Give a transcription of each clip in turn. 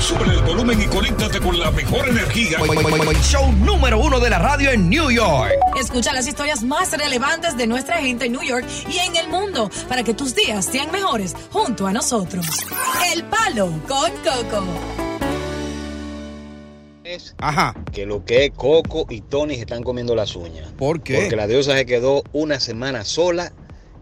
Sube el volumen y conéctate con la mejor energía. Show número uno de la radio en New York. Escucha las historias más relevantes de nuestra gente en New York y en el mundo para que tus días sean mejores junto a nosotros. El Palo con Coco. Ajá. que lo que es Coco y Tony se están comiendo las uñas. ¿Por qué? Porque la diosa se quedó una semana sola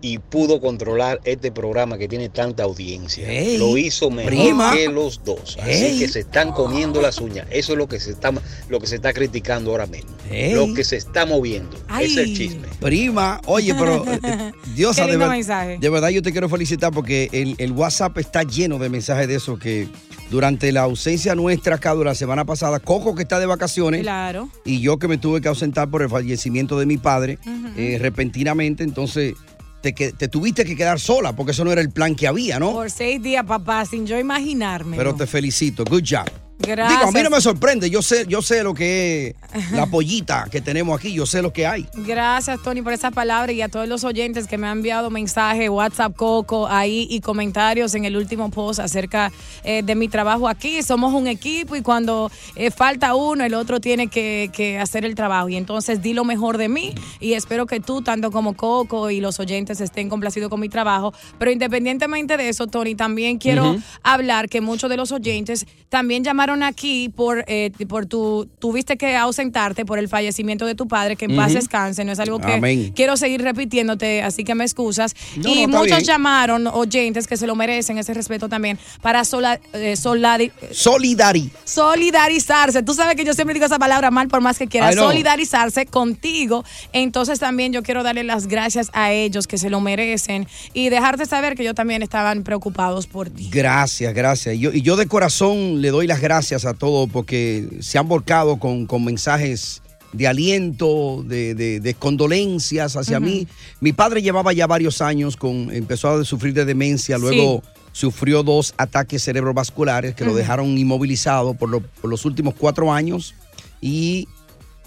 y pudo controlar este programa que tiene tanta audiencia. Ey, lo hizo mejor prima. que los dos. Así Ey. que se están comiendo las uñas. Eso es lo que se está, lo que se está criticando ahora mismo. Ey. Lo que se está moviendo. Ay. Ese es el chisme. Prima, oye, pero eh, Diosa, de, ver- de verdad yo te quiero felicitar porque el, el WhatsApp está lleno de mensajes de eso que durante la ausencia nuestra acá durante la semana pasada, Coco que está de vacaciones Claro. y yo que me tuve que ausentar por el fallecimiento de mi padre eh, repentinamente, entonces te, que- te tuviste que quedar sola porque eso no era el plan que había, ¿no? Por seis días, papá, sin yo imaginarme. Pero te felicito, good job. Gracias. Digo, a mí no me sorprende, yo sé, yo sé lo que es la pollita que tenemos aquí, yo sé lo que hay. Gracias, Tony, por esa palabra y a todos los oyentes que me han enviado mensajes, WhatsApp, Coco, ahí y comentarios en el último post acerca eh, de mi trabajo aquí. Somos un equipo y cuando eh, falta uno, el otro tiene que, que hacer el trabajo. Y entonces di lo mejor de mí y espero que tú, tanto como Coco y los oyentes, estén complacidos con mi trabajo. Pero independientemente de eso, Tony, también quiero hablar que muchos de los oyentes también llamaron aquí por, eh, por tu, tuviste que ausentarte por el fallecimiento de tu padre, que en paz descanse, no es algo que Amén. quiero seguir repitiéndote, así que me excusas. No, y no, muchos bien. llamaron, oyentes que se lo merecen, ese respeto también, para sola- eh, solari- Solidari. solidarizarse. Tú sabes que yo siempre digo esa palabra mal por más que quiera. I know. Solidarizarse contigo. Entonces también yo quiero darle las gracias a ellos que se lo merecen y dejarte saber que yo también estaban preocupados por ti. Gracias, gracias. Yo, y yo de corazón le doy las gracias a todos porque se han volcado con, con mensajes de aliento, de, de- de condolencias hacia mí. Mi padre llevaba ya varios años con, empezó a sufrir de demencia, luego sufrió dos ataques cerebrovasculares que lo dejaron inmovilizado por, lo- por los últimos cuatro años y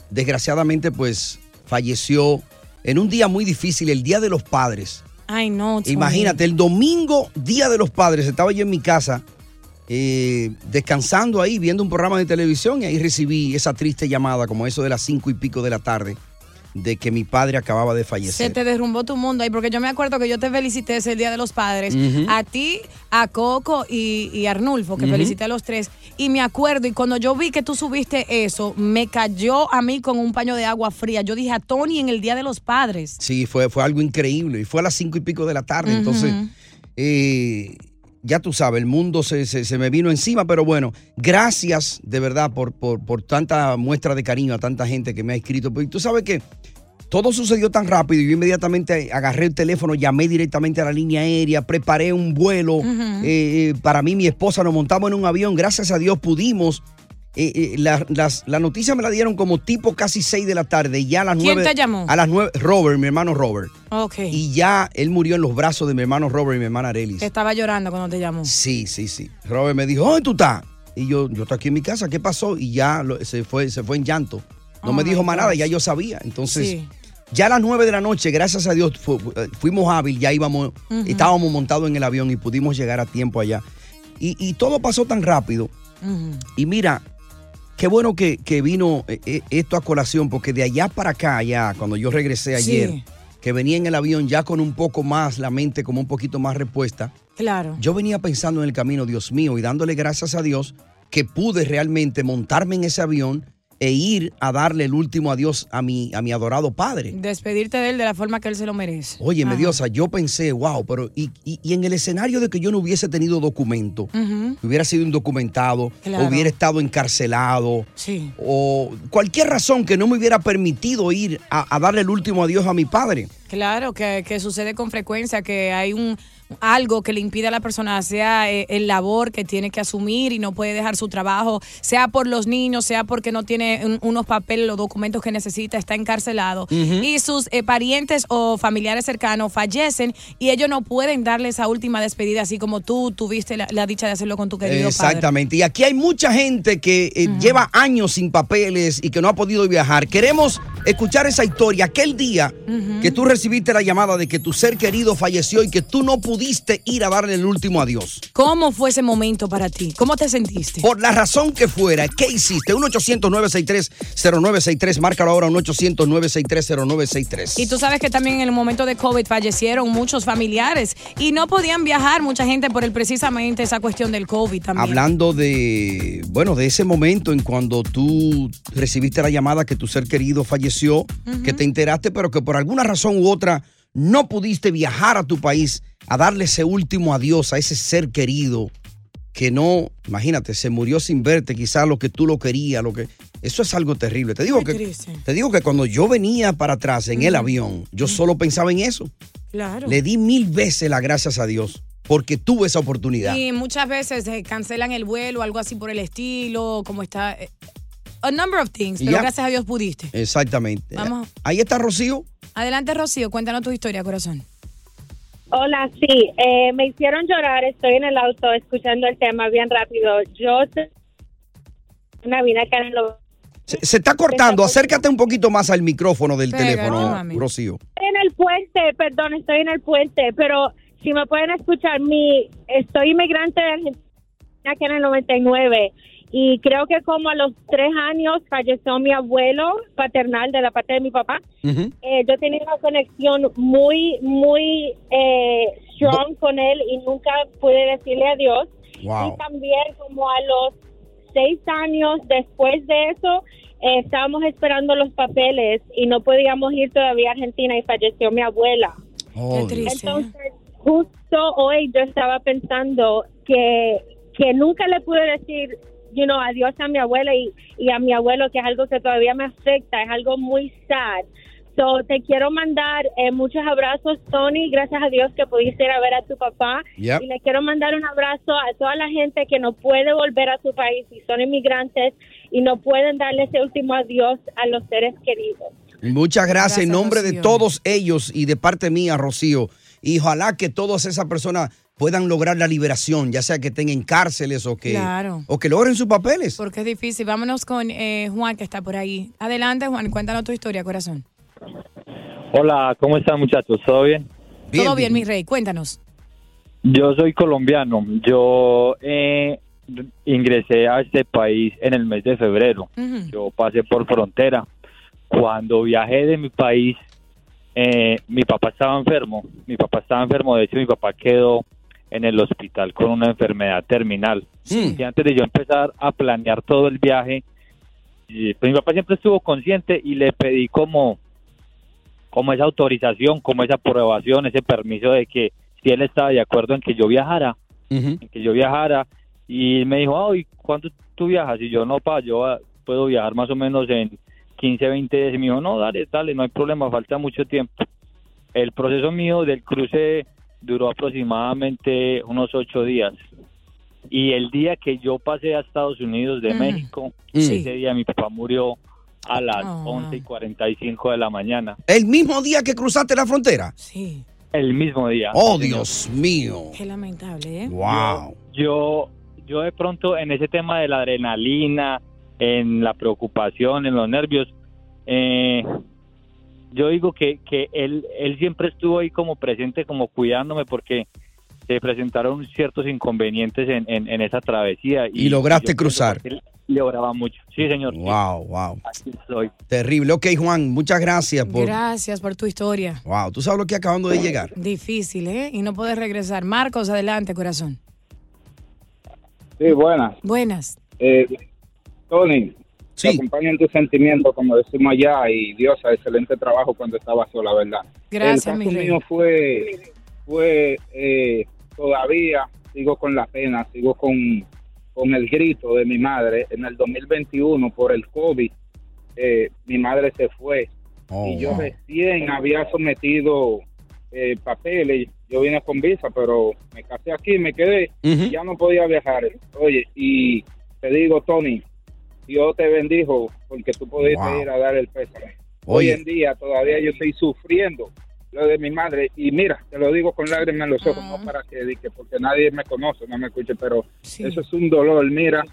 desgraciadamente pues falleció en un día muy difícil, el Día de los Padres. Ay, no. Imagínate, el domingo, Día de los Padres, estaba yo en mi casa eh, descansando ahí, viendo un programa de televisión y ahí recibí esa triste llamada, como eso de las cinco y pico de la tarde, de que mi padre acababa de Se fallecer. te derrumbó tu mundo ahí, porque yo me acuerdo que yo te felicité ese Día de los Padres, a ti, a Coco y, y a Arnulfo, que felicité a los tres. Y me acuerdo, y cuando yo vi que tú subiste eso, me cayó a mí con un paño de agua fría. Yo dije a Tony en el Día de los Padres. Sí, fue, fue algo increíble. Y fue a las cinco y pico de la tarde. Entonces, eh, ya tú sabes, el mundo se, se- se me vino encima, pero bueno, gracias de verdad por, por, por tanta muestra de cariño a tanta gente que me ha escrito. Porque tú sabes que todo sucedió tan rápido y yo inmediatamente agarré el teléfono, llamé directamente a la línea aérea, preparé un vuelo. eh, eh, para mí, mi esposa, nos montamos en un avión. Gracias a Dios pudimos. Eh, eh, la, las- la noticia me la dieron como tipo casi 6 de la tarde. Y ya a las ¿Quién 9. te llamó? A las 9. Robert, mi hermano Robert. Ok. Y ya él murió en los brazos de mi hermano Robert y mi hermana Arelis. Estaba llorando cuando te llamó. Sí, sí, sí. Robert me dijo, ¿dónde tú estás? Y yo, yo estoy aquí en mi casa, ¿qué pasó? Y ya lo- se, fue, se fue en llanto. No Oh me dijo más nada, ya yo sabía. Entonces, Sí. ya a las 9 de la noche, gracias a Dios, fu- eh, fuimos hábil, ya íbamos, estábamos montados en el avión y pudimos llegar a tiempo allá. Y, y todo pasó tan rápido. Y mira, qué bueno que, que vino eh, eh, esto a colación, porque de allá para acá, ya, cuando yo regresé Sí. ayer, que venía en el avión ya con un poco más, la mente como un poquito más repuesta, Claro. yo venía pensando en el camino, Dios mío, y dándole gracias a Dios que pude realmente montarme en ese avión e ir a darle el último adiós a mi, a mi adorado padre. Despedirte de él de la forma que él se lo merece. Oye, Ajá. Mediosa, yo pensé, wow, pero y, y- y en el escenario de que yo no hubiese tenido documento, hubiera sido indocumentado, Claro. hubiera estado encarcelado, Sí. o cualquier razón que no me hubiera permitido ir a, a darle el último adiós a mi padre. Claro, que, que sucede con frecuencia, que hay un algo que le impide a la persona, sea eh, el labor que tiene que asumir y no puede dejar su trabajo, sea por los niños, sea porque no tiene un- unos papeles, los documentos que necesita, está encarcelado. Y sus eh, parientes o familiares cercanos fallecen y ellos no pueden darle esa última despedida, así como tú tuviste la, la dicha de hacerlo con tu querido padre. Exactamente. Y aquí hay mucha gente que eh, lleva años sin papeles y que no ha podido viajar. Queremos escuchar esa historia. Aquel día que tú recibiste la llamada de que tu ser querido falleció y que tú no pudiste ir a darle el último adiós. ¿Cómo fue ese momento para ti? ¿Cómo te sentiste? Por la razón que fuera, ¿qué hiciste? 1-800-963-0963. Márcalo ahora, 1-800-963-0963. Y tú sabes que también en el momento de COVID fallecieron muchos familiares y no podían viajar mucha gente por el precisamente esa cuestión del COVID también. Hablando de, bueno, de ese momento en cuando tú recibiste la llamada que tu ser querido falleció, que te enteraste, pero que por alguna razón u otra no pudiste viajar a tu país a darle ese último adiós a ese ser querido que no, imagínate, se murió sin verte, quizás lo que tú lo querías, lo que eso es algo terrible. Te digo que triste. te digo que cuando yo venía para atrás en el avión, yo solo pensaba en eso. Claro. Le di mil veces las gracias a Dios porque tuve esa oportunidad. Y muchas veces eh, cancelan el vuelo, algo así por el estilo, como está. eh, a number of things, pero Ya. gracias a Dios pudiste. Exactamente. Vamos. Ahí está Rocío. Adelante, Rocío, cuéntanos tu historia, corazón. Hola, sí, eh, me hicieron llorar, estoy en el auto escuchando el tema bien rápido. Yo te- una vida acá en lo Se, se está cortando. Acércate un poquito más al micrófono del teléfono, mami. Rocío. Estoy en el puente, perdón, estoy en el puente, pero si me pueden escuchar, mi estoy inmigrante de Argentina acá en el 99 y creo que como a los tres años falleció mi abuelo paternal de la parte de mi papá. Eh, yo tenía una conexión muy, muy eh, strong con él y nunca pude decirle adiós. Wow. Y también como a los seis años después de eso, eh, estábamos esperando los papeles y no podíamos ir todavía a Argentina y falleció mi abuela. Oh, Entonces, justo hoy yo estaba pensando que, que nunca le pude decir, you know, adiós a mi abuela y, y a mi abuelo, que es algo que todavía me afecta, es algo muy sad. So, te quiero mandar eh, muchos abrazos, Tony. Gracias a Dios que pudiste ir a ver a tu papá. Yep. Y le quiero mandar un abrazo a toda la gente que no puede volver a su país y son inmigrantes y no pueden darle ese último adiós a los seres queridos. Muchas gracias, en nombre de todos ellos y de parte mía, Rocío. Y ojalá que todas esas personas puedan lograr la liberación, ya sea que estén en cárceles o que, Claro. o que logren sus papeles. Porque es difícil. Vámonos con eh, Juan, que está por ahí. Adelante, Juan, cuéntanos tu historia, corazón. Hola, ¿cómo están muchachos? ¿Todo bien? Todo bien, mi rey, cuéntanos. Yo soy colombiano. Yo eh, ingresé a este país en el mes de febrero. Ujú. Yo pasé por frontera. Cuando viajé de mi país, eh, mi papá estaba enfermo. Mi papá estaba enfermo. De hecho, mi papá quedó en el hospital con una enfermedad terminal. Y antes de yo empezar a planear todo el viaje, pues mi papá siempre estuvo consciente y le pedí como como esa autorización, como esa aprobación, ese permiso de que si él estaba de acuerdo en que yo viajara, en que yo viajara, y me dijo, ay, ¿cuánto tú viajas? Y yo, no, pa, yo ah, puedo viajar más o menos en 15, 20 días. Y me dijo, no, dale, dale, no hay problema, falta mucho tiempo. El proceso mío del cruce duró aproximadamente unos ocho días. Y el día que yo pasé a Estados Unidos de Mm. México, Sí. ese día mi papá murió a las Ah. 11 y 45 de la mañana. El mismo día que cruzaste la frontera. Sí. El mismo día. Oh. Dios mío. Qué lamentable, ¿eh? Wow. Yo, yo de pronto en ese tema de la adrenalina, en la preocupación, en los nervios, eh, yo digo que, que él, él siempre estuvo ahí como presente, como cuidándome, porque se presentaron ciertos inconvenientes en, en, en esa travesía. Y lograste cruzar. lograba mucho. Sí, señor. Wow, wow. Aquí estoy. Terrible. Ok, Juan, muchas gracias por. Gracias por tu historia. Wow, tú sabes lo que acabando de llegar. Difícil, ¿eh? Y no puedes regresar. Marcos, adelante, corazón. Sí, buenas. Buenas. Eh, Tony, te acompañan tus sentimientos, como decimos allá, y Dios, excelente trabajo cuando estaba sola, ¿verdad? Gracias, El mi caso rey. mío fue, fue eh, todavía, sigo con la pena, sigo con, con el grito de mi madre. En el 2021, por el COVID, eh, mi madre se fue. y yo recién había sometido eh, papeles. Yo vine con visa, pero me casé aquí, me quedé y ya no podía viajar. Oye, y te digo, Tony, Dios te bendijo porque tú pudiste Wow. ir a dar el pésame. Hoy en día todavía yo estoy sufriendo lo de mi madre y mira, te lo digo con lágrimas en los ojos, no para que, di que porque nadie me conoce, no me escuche, pero eso es un dolor, mira,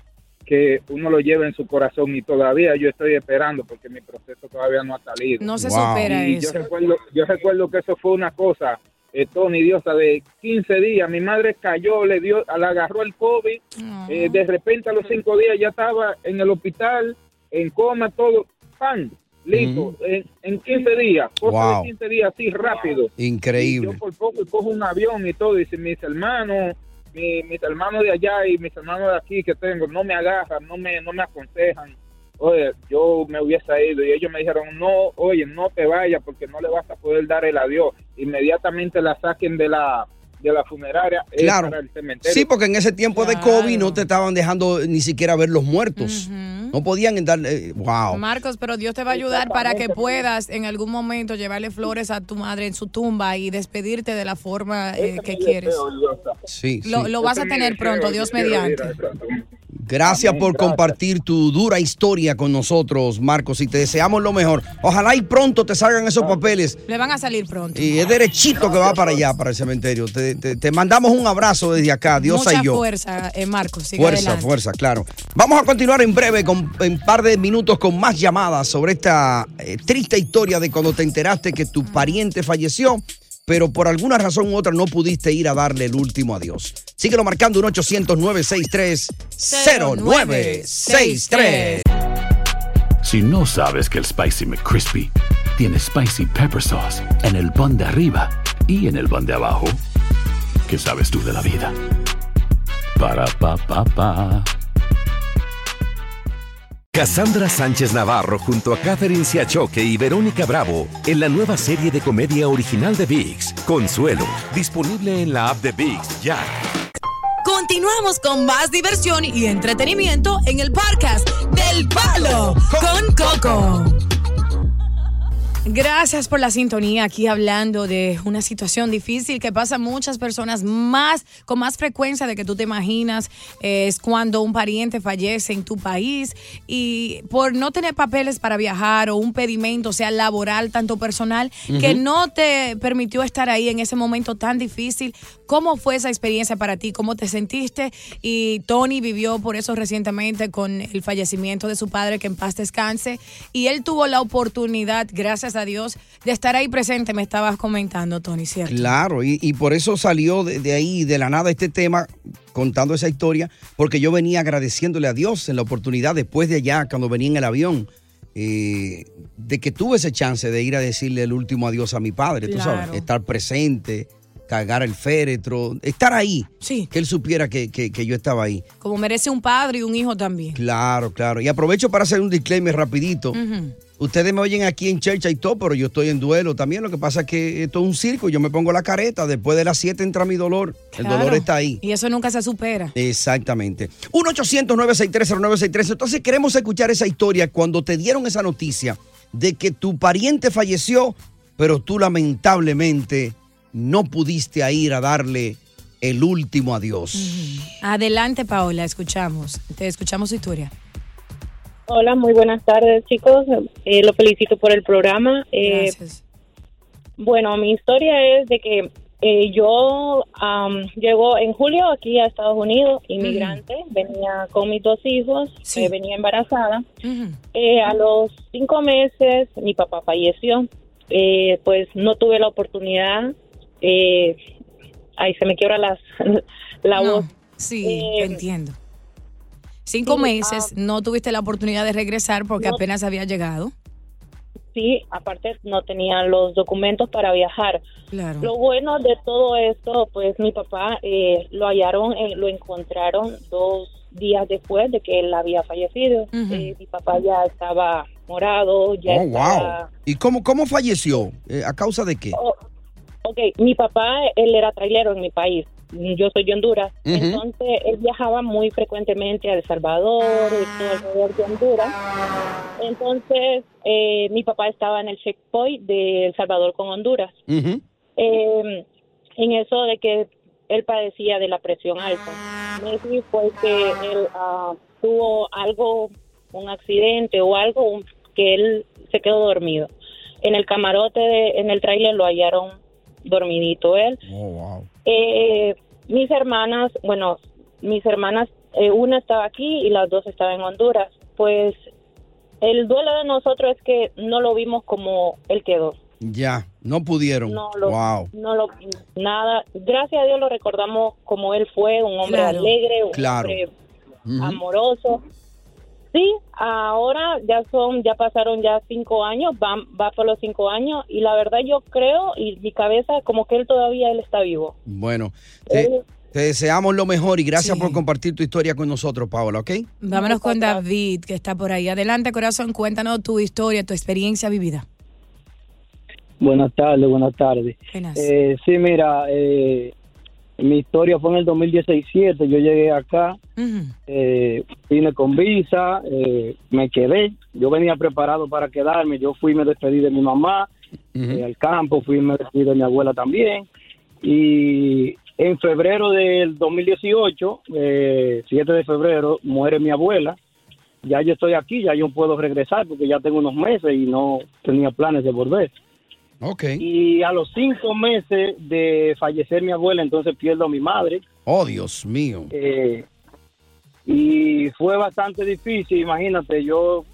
que uno lo lleva en su corazón y todavía yo estoy esperando porque mi proceso todavía no ha salido. No se Wow. supera y eso. Yo recuerdo, yo recuerdo que eso fue una cosa, eh, Tony Diosa, de 15 días. Mi madre cayó, le dio, le agarró el COVID. eh, de repente a los cinco días ya estaba en el hospital, en coma, todo, pan, listo. En, en 15 días, cosa Wow. de 15 días así rápido. Increíble. Yo por poco cojo un avión y todo, y si mis hermanos, mi- mis hermanos de allá y mis hermanos de aquí que tengo, no me agarran, no me, no me aconsejan. Oye, yo me hubiese ido y ellos me dijeron, no, oye, no te vayas porque no le vas a poder dar el adiós. Inmediatamente la saquen de la, de la funeraria Claro. para el cementerio. Sí, porque en ese tiempo de COVID no te estaban dejando ni siquiera ver los muertos. No podían dar. eh, wow. Marcos, pero Dios te va a ayudar para que puedas en algún momento llevarle flores a tu madre en su tumba y despedirte de la forma eh, que quieres. Sí, Lo, sí. lo vas a tener pronto, Dios mediante. Gracias por compartir tu dura historia con nosotros, Marcos, y te deseamos lo mejor. Ojalá y pronto te salgan esos papeles. Le van a salir pronto. Y es derechito que va para allá, para el cementerio. Te, te- te mandamos un abrazo desde acá, Dios Mucha y yo. fuerza, eh, Marcos. Sigue Fuerza, adelante. fuerza, claro. Vamos a continuar en breve, con, en un par de minutos, con más llamadas sobre esta eh, triste historia de cuando te enteraste que tu pariente falleció, pero por alguna razón u otra no pudiste ir a darle el último adiós. Síguelo marcando un 800-963-0963. Si no sabes que el Spicy McCrispy tiene Spicy Pepper Sauce en el pan de arriba y en el pan de abajo, ¿qué sabes tú de la vida? Para, pa, pa, pa. Cassandra Sánchez Navarro junto a Catherine Siachoque y Verónica Bravo en la nueva serie de comedia original de VIX, Consuelo, disponible en la app de VIX ya. Continuamos con más diversión y entretenimiento en el podcast del Palo con Coco. Gracias por la sintonía aquí hablando de una situación difícil que pasa a muchas personas más con más frecuencia de que tú te imaginas. Es cuando un pariente fallece en tu país y por no tener papeles para viajar o un pedimento sea laboral tanto personal que no te permitió estar ahí en ese momento tan difícil. Cómo fue esa experiencia para ti cómo te sentiste y Tony vivió por eso recientemente con el fallecimiento de su padre que en paz descanse. Y él tuvo la oportunidad gracias a Dios de estar ahí presente me estabas comentando Tony cierto Claro, y, y por eso salió de, de ahí, de la nada, este tema, contando esa historia, porque yo venía agradeciéndole a Dios en la oportunidad después de allá, cuando venía en el avión, eh, de que tuve ese chance de ir a decirle el último adiós a mi padre, tú sabes, estar presente, cargar el féretro, estar ahí, que él supiera que, que- que yo estaba ahí. como merece un padre y un hijo también Claro, claro. Y aprovecho para hacer un disclaimer rapidito. Ustedes me oyen aquí en Church y todo, pero yo estoy en duelo también. Lo que pasa es que esto es un circo. Yo me pongo la careta. Después de las 7 entra mi dolor. El Claro. dolor está ahí. y eso nunca se supera Exactamente. 1-800-963-0963. Entonces queremos escuchar esa historia cuando te dieron esa noticia de que tu pariente falleció, pero tú lamentablemente no pudiste ir a darle el último adiós. adelante Paola escuchamos te escuchamos su historia Hola, muy buenas tardes, chicos. Eh, lo felicito por el programa. Eh, Gracias. Bueno, mi historia es de que eh, yo llego en julio aquí a Estados Unidos, inmigrante, venía con mis dos hijos, eh, venía embarazada. Eh, a los cinco meses mi papá falleció, Eh, pues no tuve la oportunidad, eh, ahí se me quiebra las, la No, voz. Sí, entiendo. Cinco sí, meses, no tuviste la oportunidad de regresar porque No. apenas había llegado. Sí, aparte no tenía los documentos para viajar. Claro. Lo bueno de todo esto, pues mi papá eh, lo hallaron, eh, lo encontraron dos días después de que él había fallecido. Eh, mi papá ya estaba morado, ya Oh, estaba... wow. ¿Y cómo, cómo falleció? Eh, ¿A causa de qué? Oh, ok, mi papá, él era trailero en mi país. Yo soy de Honduras. Entonces, él viajaba muy frecuentemente a El Salvador y todo alrededor de Honduras. Entonces, eh, mi papá estaba en el checkpoint de El Salvador con Honduras. Eh, en eso de que él padecía de la presión alta. Maybe fue que él ah, tuvo algo, un accidente o algo que él se quedó dormido. En el camarote, de- en el tráiler lo hallaron dormidito él. Eh, mis hermanas, bueno, mis hermanas, eh, una estaba aquí y las dos estaban en Honduras. Pues el duelo de nosotros es que no lo vimos como él quedó. Ya, no pudieron. No lo, wow. no lo, nada. Gracias a Dios lo recordamos como él fue, un hombre Claro. alegre, un Claro. hombre amoroso. Sí, ahora ya son, ya pasaron ya cinco años, va, va por los cinco años y la verdad yo creo y mi cabeza como que él todavía él está vivo. Bueno, te, te deseamos lo mejor y gracias por compartir tu historia con nosotros, Paola, ¿ok? Vámonos con David, que está por ahí. Adelante, corazón, cuéntanos tu historia, tu experiencia vivida. Buenas tardes, buenas tardes. Buenas. Eh, sí, mira, eh, mi historia fue en el 2017. Yo llegué acá, eh, vine con visa, eh, me quedé. Yo venía preparado para quedarme. Yo fui y me despedí de mi mamá eh, al campo, fui y me despedí de mi abuela también. Y en febrero del 2018, eh, 7 de febrero, muere mi abuela. Ya yo estoy aquí, ya yo puedo regresar porque ya tengo unos meses y no tenía planes de volver. Ok. Y a los cinco meses de fallecer mi abuela, entonces pierdo a mi madre. Oh, Dios mío. Eh, y fue bastante difícil, imagínate, yo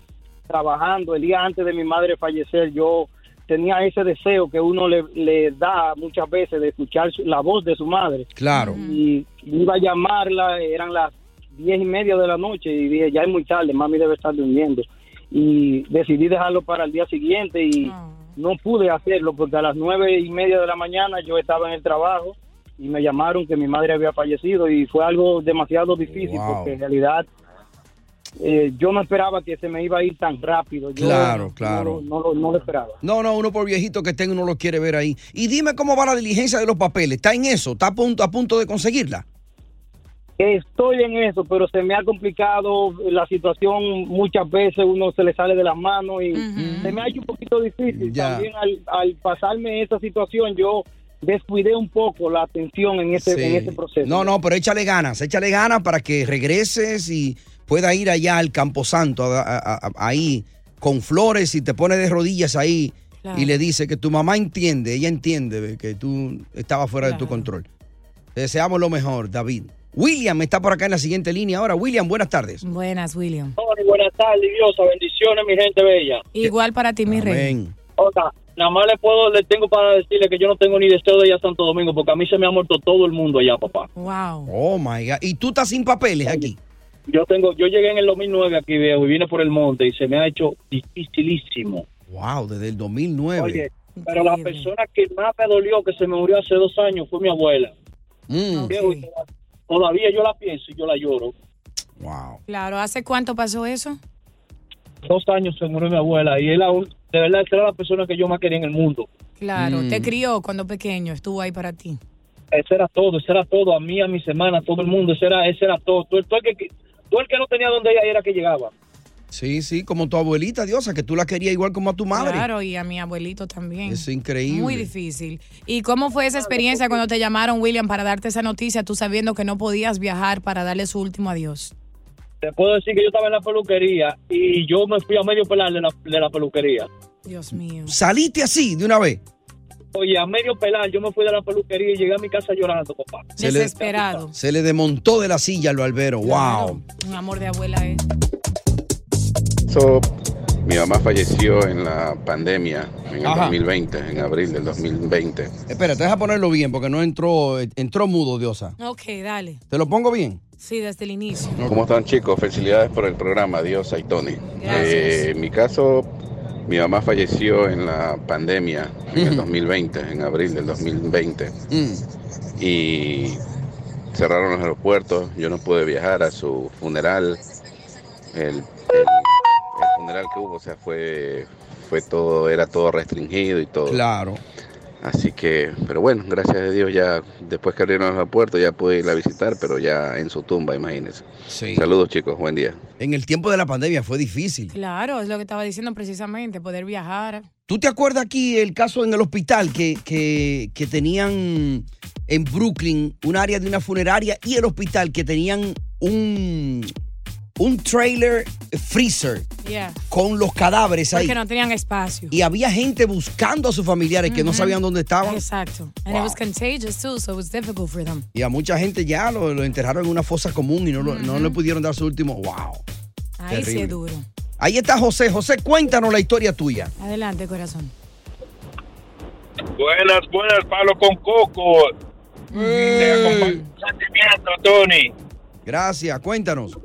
trabajando el día antes de mi madre fallecer, yo tenía ese deseo que uno le, le da muchas veces de escuchar su- la voz de su madre. Claro. Y iba a llamarla, eran las diez y media de la noche y dije, ya es muy tarde, mami debe estar durmiendo. Y decidí dejarlo para el día siguiente y no pude hacerlo porque a las nueve y media de la mañana yo estaba en el trabajo y me llamaron que mi madre había fallecido y fue algo demasiado difícil Wow. porque en realidad eh, yo no esperaba que se me iba a ir tan rápido. Yo Claro, no claro. lo- No, lo- no lo esperaba. No, no, uno por viejito que tenga, uno lo quiere ver ahí. Y dime cómo va la diligencia de los papeles. ¿Está en eso? ¿Está a punto, a punto de conseguirla? Estoy en eso, pero se me ha complicado la situación. Muchas veces uno se le sale de las manos y se me ha hecho un poquito difícil. Ya. También al, al pasarme esa situación, yo descuidé un poco la atención en ese, Sí. en ese proceso. No, no, pero échale ganas, échale ganas para que regreses y pueda ir allá al Camposanto, a- a- a- ahí, con flores y te pone de rodillas ahí Claro. y le dice que tu mamá entiende, ella entiende que tú estabas fuera de tu control. Te deseamos lo mejor, David. William está por acá en la siguiente línea ahora. William, buenas tardes. Buenas, William. Tony, buenas tardes, Diosa. Bendiciones, mi gente bella. Igual para ti, mi rey. Oiga, nada más le puedo, le tengo para decirle que yo no tengo ni deseo de ir a Santo Domingo porque a mí se me ha muerto todo el mundo allá, papá. Wow. Oh my God. ¿Y tú estás sin papeles aquí? Yo tengo, yo llegué en el 2009 aquí, viejo, y vine por el monte y se me ha hecho dificilísimo. Wow, desde el 2009. Oye, pero la persona que más me dolió que se me murió hace dos años fue mi abuela. Mm. Viejo, Todavía yo la pienso y yo la lloro. Wow. Claro, ¿hace cuánto pasó eso? Dos años se murió mi abuela y él aún, de verdad, era la persona que yo más quería en el mundo. Claro, Mm. te crió cuando pequeño, estuvo ahí para ti. Ese era todo, ese era todo, a mí, a mis hermanas, a todo el mundo, ese era, ese era todo. Todo, el- todo el que, todo el que no tenía donde ella era que llegaba. Sí, sí, como tu abuelita, Diosa, que tú la querías igual como a tu madre. Claro, y a mi abuelito también. Es increíble. Muy difícil. ¿Y cómo fue esa experiencia cuando te llamaron, William, para darte esa noticia, tú sabiendo que no podías viajar para darle su último adiós? Te puedo decir que yo estaba en la peluquería y yo me fui a medio pelar de la, de la peluquería. Dios mío. Saliste así de una vez. Oye, a medio pelar yo me fui de la peluquería y llegué a mi casa llorando, papá. Se le- Desesperado. Se le desmontó de la silla al barbero. Wow. Un amor de abuela es. So, mi mamá falleció en la pandemia en el Ajá. 2020, en abril del 2020. Espérate, deja ponerlo bien porque no entró, entró mudo, Diosa. Ok, dale. ¿Te lo pongo bien? Sí, desde el inicio. ¿Cómo están chicos? Felicidades por el programa, Dios y Tony. Eh, en mi caso, mi mamá falleció en la pandemia en el 2020, en abril del 2020. Mm. Y cerraron los aeropuertos, yo no pude viajar a su funeral. El funeral que hubo, o sea, fue, fue todo, era todo restringido y todo. Claro. Así que, pero bueno, gracias a Dios ya después que abrieron los aeropuertos ya pude ir a visitar, pero ya en su tumba, imagínense. Sí. Saludos chicos, buen día. En el tiempo de la pandemia fue difícil. Claro, es lo que estaba diciendo precisamente, poder viajar. ¿Tú te acuerdas aquí el caso en el hospital que, que, que tenían en Brooklyn un área de una funeraria y el hospital que tenían un, un trailer freezer Yeah. con los cadáveres ahí? Porque no tenían espacio. Y había gente buscando a sus familiares que no sabían dónde estaban. Exacto. And it was contagious too, so it was difficult for them. Y a mucha gente ya lo, lo enterraron en una fosa común y no, lo- no le pudieron dar su último. ¡Wow! Ahí sí Terrible. es duro. Ahí está José. José, cuéntanos la historia tuya. Adelante, corazón. Buenas, buenas, Palo con Coco. Te un sentimiento, Tony. Gracias, cuéntanos.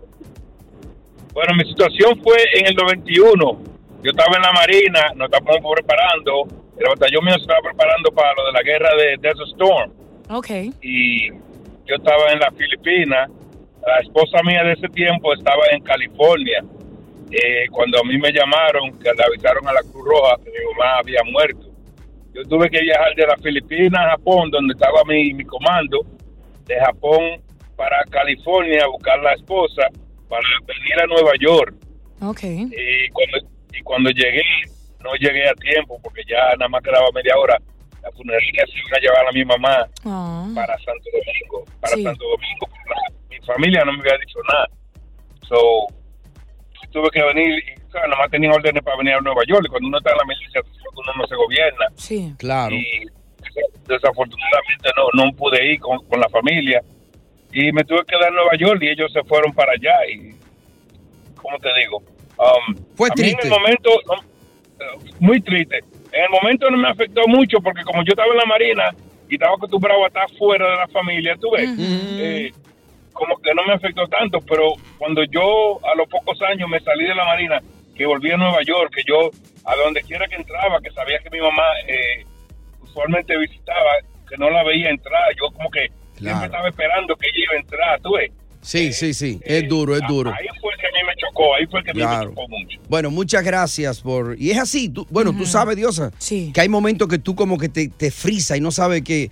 Bueno, mi situación fue en el 91. Yo estaba en la Marina, nos estábamos preparando. El batallón mío se estaba preparando para lo de la guerra de Desert Storm. Ok. Y yo estaba en las Filipinas. La esposa mía de ese tiempo estaba en California. Eh, cuando a mí me llamaron, que le avisaron a la Cruz Roja que mi mamá había muerto. Yo tuve que viajar de las Filipinas a Japón, donde estaba mi, mi comando, de Japón para California a buscar la esposa para venir a Nueva York. Ok. Y cuando, y cuando llegué, no llegué a tiempo porque ya nada más quedaba media hora. La funeraria se iba a llevar a mi mamá para Santo Domingo, para Sí. Santo Domingo. Mi familia no me había dicho nada. So, tuve que venir y claro, nada más tenía órdenes para venir a Nueva York. Y cuando uno está en la milicia, tú sabes que uno no se gobierna. Sí. Claro. Y desafortunadamente no, no pude ir con, con la familia. Y me tuve que quedar en Nueva York y ellos se fueron para allá. Y, ¿cómo te digo? Um, Fue triste. en el momento, no, eh, muy triste. En el momento no me afectó mucho porque como yo estaba en la Marina y estaba acostumbrado a estar fuera de la familia, tú ves, eh, como que no me afectó tanto, pero cuando yo a los pocos años me salí de la Marina, que volví a Nueva York, que yo a donde quiera que entraba, que sabía que mi mamá eh, usualmente visitaba, que no la veía entrar, yo como que siempre estaba esperando que ella iba a entrar, tú ves. Sí, sí, sí. Es duro, es duro. Ahí fue que a mí me chocó, ahí fue que a mí Claro. me chocó mucho. Bueno, muchas gracias por... Y es así, tú- bueno, tú sabes, Diosa, que hay momentos que tú como que te, te frisa y no sabes que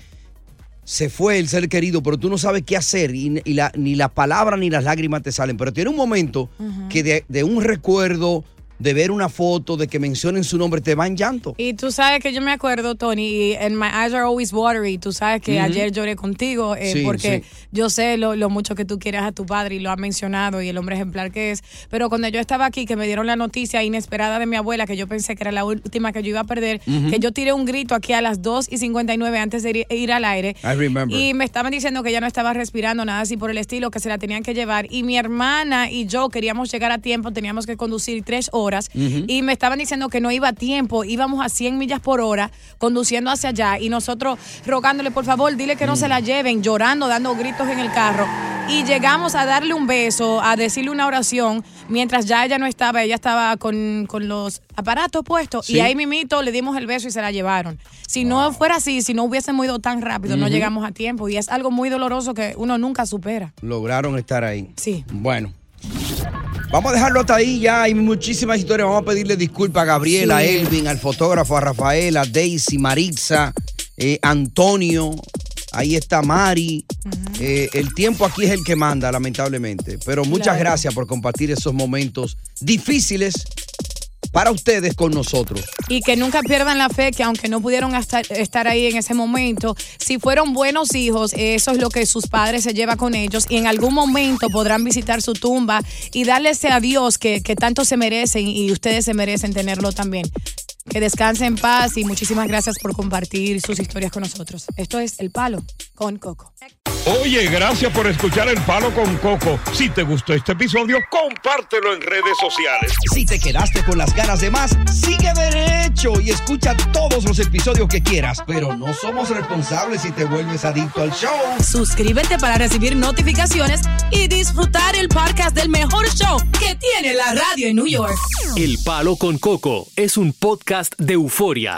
se fue el ser querido, pero tú no sabes qué hacer y, y la- ni las palabras ni las lágrimas te salen. Pero tiene un momento que de, de un recuerdo, de ver una foto, de que mencionen su nombre, te va en llanto. Y tú sabes que yo me acuerdo, Tony, and my eyes are always watery. Tú sabes que Ujú. ayer lloré contigo eh, Sí, porque sí. yo sé lo, lo mucho que tú quieres a tu padre y lo has mencionado y el hombre ejemplar que es. Pero cuando yo estaba aquí, que me dieron la noticia inesperada de mi abuela, que yo pensé que era la última que yo iba a perder, que yo tiré un grito aquí a las 2 y 59 antes de ir, ir al aire. I remember. Y me estaban diciendo que ya no estaba respirando, nada así por el estilo, que se la tenían que llevar. Y mi hermana y yo queríamos llegar a tiempo, teníamos que conducir tres horas. Y me estaban diciendo que no iba a tiempo, íbamos a 100 millas por hora conduciendo hacia allá. Y nosotros rogándole, por favor, dile que no Mm. se la lleven, llorando, dando gritos en el carro. Y llegamos a darle un beso, a decirle una oración, mientras ya ella no estaba, ella estaba con, con los aparatos puestos. Sí. Y ahí mimito le dimos el beso y se la llevaron. Si no fuera así, si no hubiésemos ido tan rápido, no llegamos a tiempo. Y es algo muy doloroso que uno nunca supera. Lograron estar ahí. Sí. Bueno. Vamos a dejarlo hasta ahí, ya hay muchísimas historias. Vamos a pedirle disculpas a Gabriela, a. Elvin, al fotógrafo, a Rafael, a Daisy, Marixa, eh, Antonio, ahí está Mari. Eh, el tiempo aquí es el que manda, lamentablemente. Pero muchas Claro. gracias por compartir esos momentos difíciles para ustedes con nosotros. Y que nunca pierdan la fe, que aunque no pudieron estar ahí en ese momento, si fueron buenos hijos, eso es lo que sus padres se llevan con ellos y en algún momento podrán visitar su tumba y darle ese adiós que, que tanto se merecen y ustedes se merecen tenerlo también. Que descansen en paz y muchísimas gracias por compartir sus historias con nosotros. Esto es El Palo con Coco. Oye, gracias por escuchar El Palo con Coco. Si te gustó este episodio, compártelo en redes sociales. Si te quedaste con las ganas de más, sigue derecho y escucha todos los episodios que quieras. Pero no somos responsables si te vuelves adicto al show. Suscríbete para recibir notificaciones y disfrutar el podcast del mejor show que tiene la radio en New York. El Palo con Coco es un podcast de euforia.